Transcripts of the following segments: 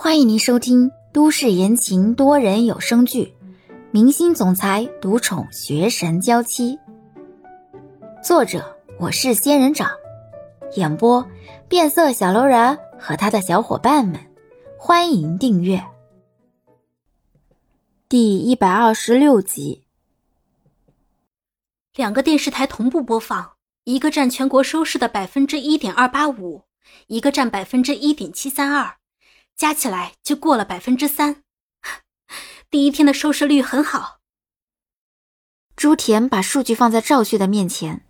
欢迎您收听都市言情多人有声剧《明星总裁独宠学神娇妻》，作者我是仙人掌，演播变色小楼人和他的小伙伴们。欢迎订阅第一百二十六集。两个电视台同步播放，一个占全国收视的百分之一点二八五，一个占百分之一点七三二。加起来就过了百分之三，第一天的收视率很好。朱田把数据放在赵旭的面前，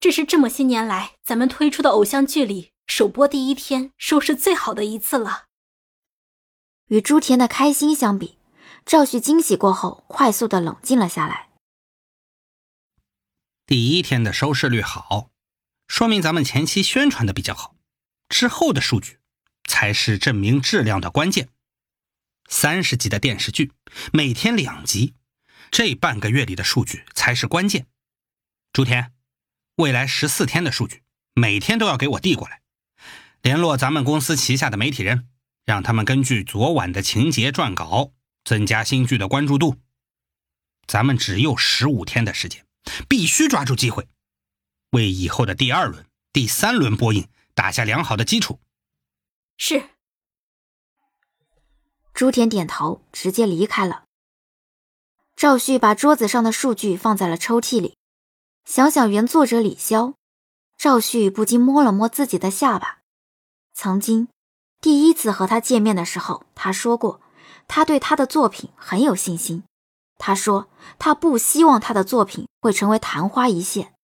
这是这么些年来咱们推出的偶像剧里首播第一天收视最好的一次了。与朱田的开心相比，赵旭惊喜过后快速的冷静了下来。第一天的收视率好，说明咱们前期宣传的比较好，之后的数据。才是证明质量的关键。三十集的电视剧，每天两集，这半个月里的数据才是关键。朱田，未来十四天的数据，每天都要给我递过来。联络咱们公司旗下的媒体人，让他们根据昨晚的情节撰稿，增加新剧的关注度。咱们只有十五天的时间，必须抓住机会，为以后的第二轮、第三轮播映打下良好的基础。是。朱田点头，直接离开了。赵旭把桌子上的数据放在了抽屉里，想想原作者李潇，赵旭不禁摸了摸自己的下巴。曾经第一次和他见面的时候，他说过他对他的作品很有信心。他说他不希望他的作品会成为昙花一现。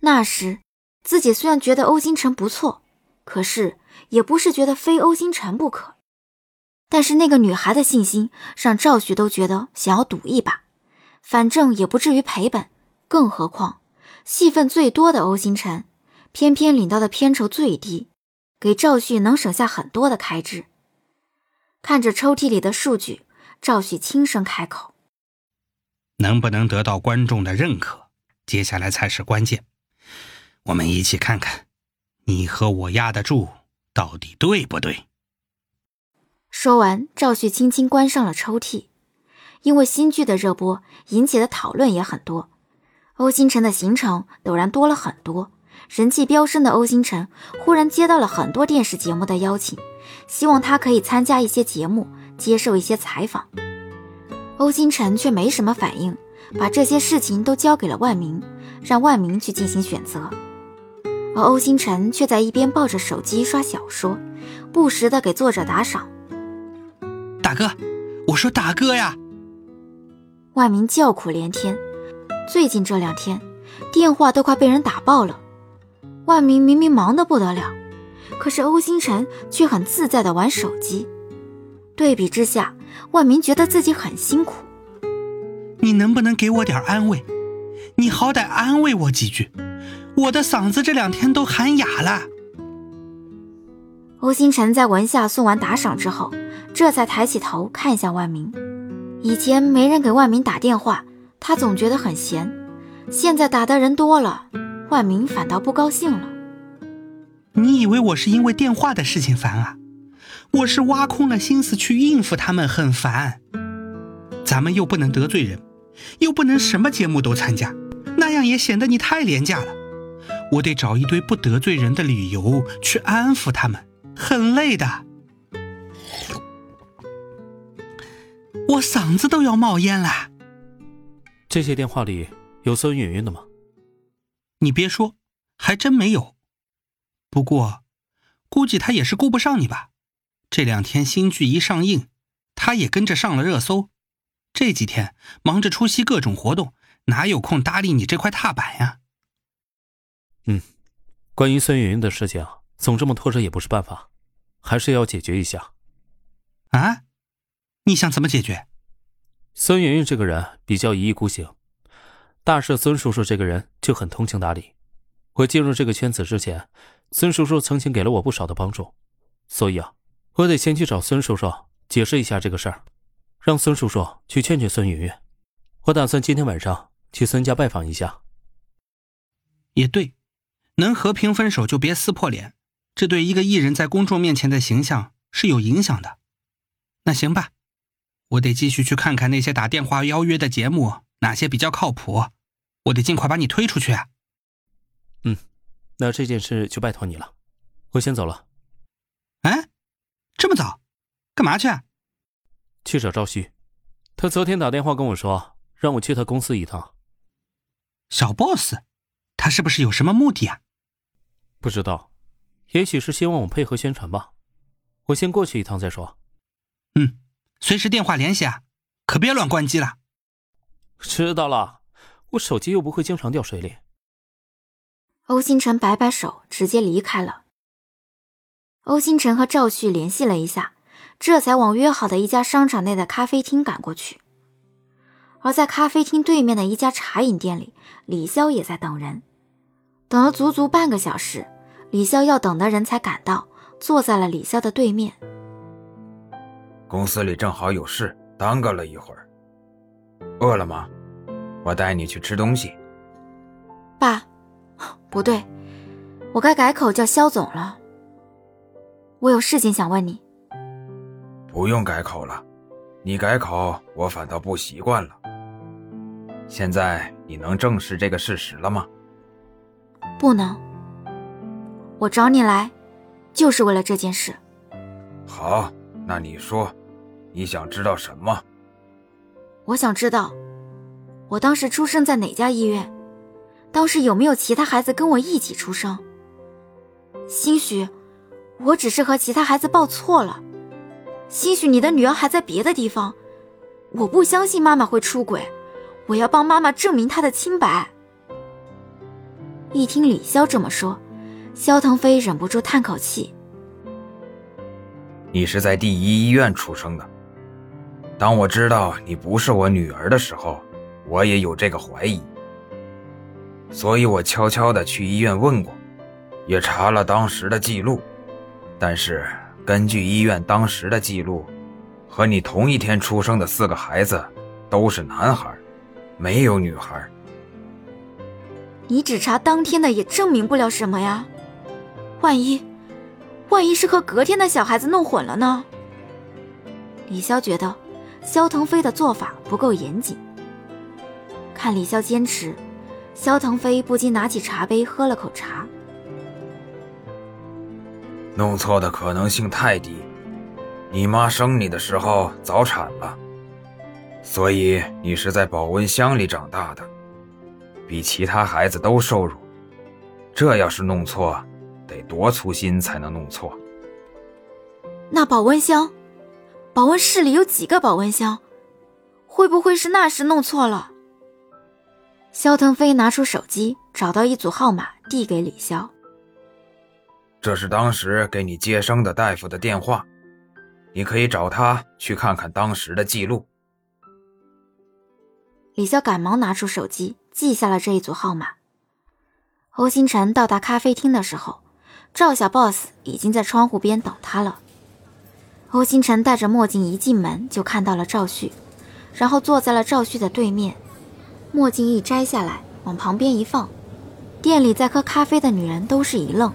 那时自己虽然觉得欧星辰不错，可是。也不是觉得非欧星辰不可，但是那个女孩的信心让赵旭都觉得想要赌一把，反正也不至于赔本。更何况戏份最多的欧星辰，偏偏领到的片酬最低，给赵旭能省下很多的开支。看着抽屉里的数据，赵旭轻声开口：“能不能得到观众的认可，接下来才是关键。我们一起看看，你和我压得住。”到底对不对？说完，赵旭轻轻关上了抽屉。因为新剧的热播，引起的讨论也很多。欧星辰的行程陡然多了很多，人气飙升的欧星辰忽然接到了很多电视节目的邀请，希望他可以参加一些节目，接受一些采访。欧星辰却没什么反应，把这些事情都交给了万明，让万明去进行选择。而欧星辰却在一边抱着手机刷小说，不时的给作者打赏。大哥，我说大哥呀！万明叫苦连天，最近这两天电话都快被人打爆了。万明明明忙得不得了，可是欧星辰却很自在的玩手机。对比之下，万明觉得自己很辛苦。你能不能给我点安慰？你好歹安慰我几句。我的嗓子这两天都喊哑了。欧星辰在文夏送完打赏之后，这才抬起头看向万明。以前没人给万明打电话，他总觉得很闲。现在打的人多了，万明反倒不高兴了。你以为我是因为电话的事情烦啊？我是挖空了心思去应付他们，很烦。咱们又不能得罪人，又不能什么节目都参加，那样也显得你太廉价了。我得找一堆不得罪人的理由去安抚他们，很累的。我嗓子都要冒烟了。这些电话里有孙云云的吗？你别说，还真没有。不过，估计他也是顾不上你吧。这两天新剧一上映，他也跟着上了热搜。这几天忙着出席各种活动，哪有空搭理你这块踏板呀？嗯，关于孙云云的事情，总这么拖着也不是办法，还是要解决一下。啊，你想怎么解决？孙云云这个人比较一意孤行，大师孙叔叔这个人就很通情达理。我进入这个圈子之前，孙叔叔曾经给了我不少的帮助，所以啊，我得先去找孙叔叔解释一下这个事儿，让孙叔叔去劝劝孙云云。我打算今天晚上去孙家拜访一下。也对。能和平分手就别撕破脸，这对一个艺人在公众面前的形象是有影响的。那行吧，我得继续去看看那些打电话邀约的节目哪些比较靠谱，我得尽快把你推出去啊。嗯，那这件事就拜托你了，我先走了。哎，这么早，干嘛去？去找赵旭，他昨天打电话跟我说，让我去他公司一趟。小 boss，他是不是有什么目的啊？不知道，也许是希望我配合宣传吧。我先过去一趟再说。嗯，随时电话联系啊，可别乱关机了。知道了，我手机又不会经常掉水里。欧星辰摆摆手，直接离开了。欧星辰和赵旭联系了一下，这才往约好的一家商场内的咖啡厅赶过去。而在咖啡厅对面的一家茶饮店里，李潇也在等人。等了足足半个小时，李潇要等的人才赶到，坐在了李潇的对面。公司里正好有事，耽搁了一会儿。饿了吗？我带你去吃东西。爸，不对，我该改口叫肖总了。我有事情想问你。不用改口了，你改口我反倒不习惯了。现在你能正视这个事实了吗？不能。我找你来，就是为了这件事。好，那你说，你想知道什么？我想知道，我当时出生在哪家医院？当时有没有其他孩子跟我一起出生？兴许，我只是和其他孩子报错了。兴许你的女儿还在别的地方。我不相信妈妈会出轨，我要帮妈妈证明她的清白。一听李潇这么说，肖腾飞忍不住叹口气：“你是在第一医院出生的。当我知道你不是我女儿的时候，我也有这个怀疑。所以我悄悄的去医院问过，也查了当时的记录。但是根据医院当时的记录，和你同一天出生的四个孩子都是男孩，没有女孩。”你只查当天的也证明不了什么呀，万一，万一是和隔天的小孩子弄混了呢？李潇觉得肖腾飞的做法不够严谨。看李潇坚持，肖腾飞不禁拿起茶杯喝了口茶。弄错的可能性太低，你妈生你的时候早产了，所以你是在保温箱里长大的。比其他孩子都受辱，这要是弄错，得多粗心才能弄错。那保温箱，保温室里有几个保温箱？会不会是那时弄错了？肖腾飞拿出手机，找到一组号码，递给李潇。这是当时给你接生的大夫的电话，你可以找他去看看当时的记录。李潇赶忙拿出手机。记下了这一组号码。欧星辰到达咖啡厅的时候，赵小 boss 已经在窗户边等他了。欧星辰戴着墨镜一进门就看到了赵旭，然后坐在了赵旭的对面。墨镜一摘下来，往旁边一放，店里在喝咖啡的女人都是一愣，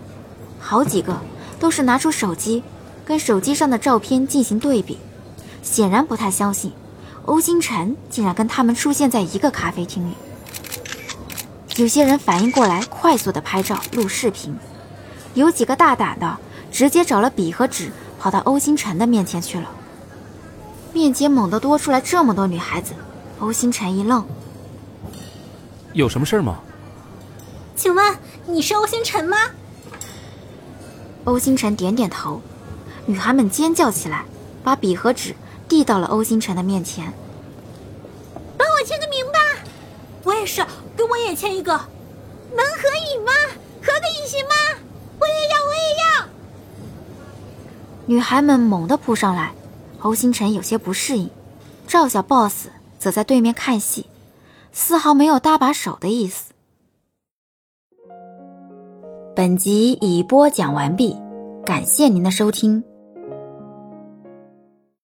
好几个都是拿出手机，跟手机上的照片进行对比，显然不太相信欧星辰竟然跟他们出现在一个咖啡厅里。有些人反应过来，快速的拍照录视频；有几个大胆的，直接找了笔和纸，跑到欧星辰的面前去了。面前猛地多出来这么多女孩子，欧星辰一愣：“有什么事吗？”“请问你是欧星辰吗？”欧星辰点点头。女孩们尖叫起来，把笔和纸递到了欧星辰的面前：“帮我签个名吧，我也是。”我也签一个，能合影吗？合个影行吗？我也要，我也要。女孩们猛地扑上来，侯星辰有些不适应，赵小 boss 则在对面看戏，丝毫没有搭把手的意思。本集已播讲完毕，感谢您的收听。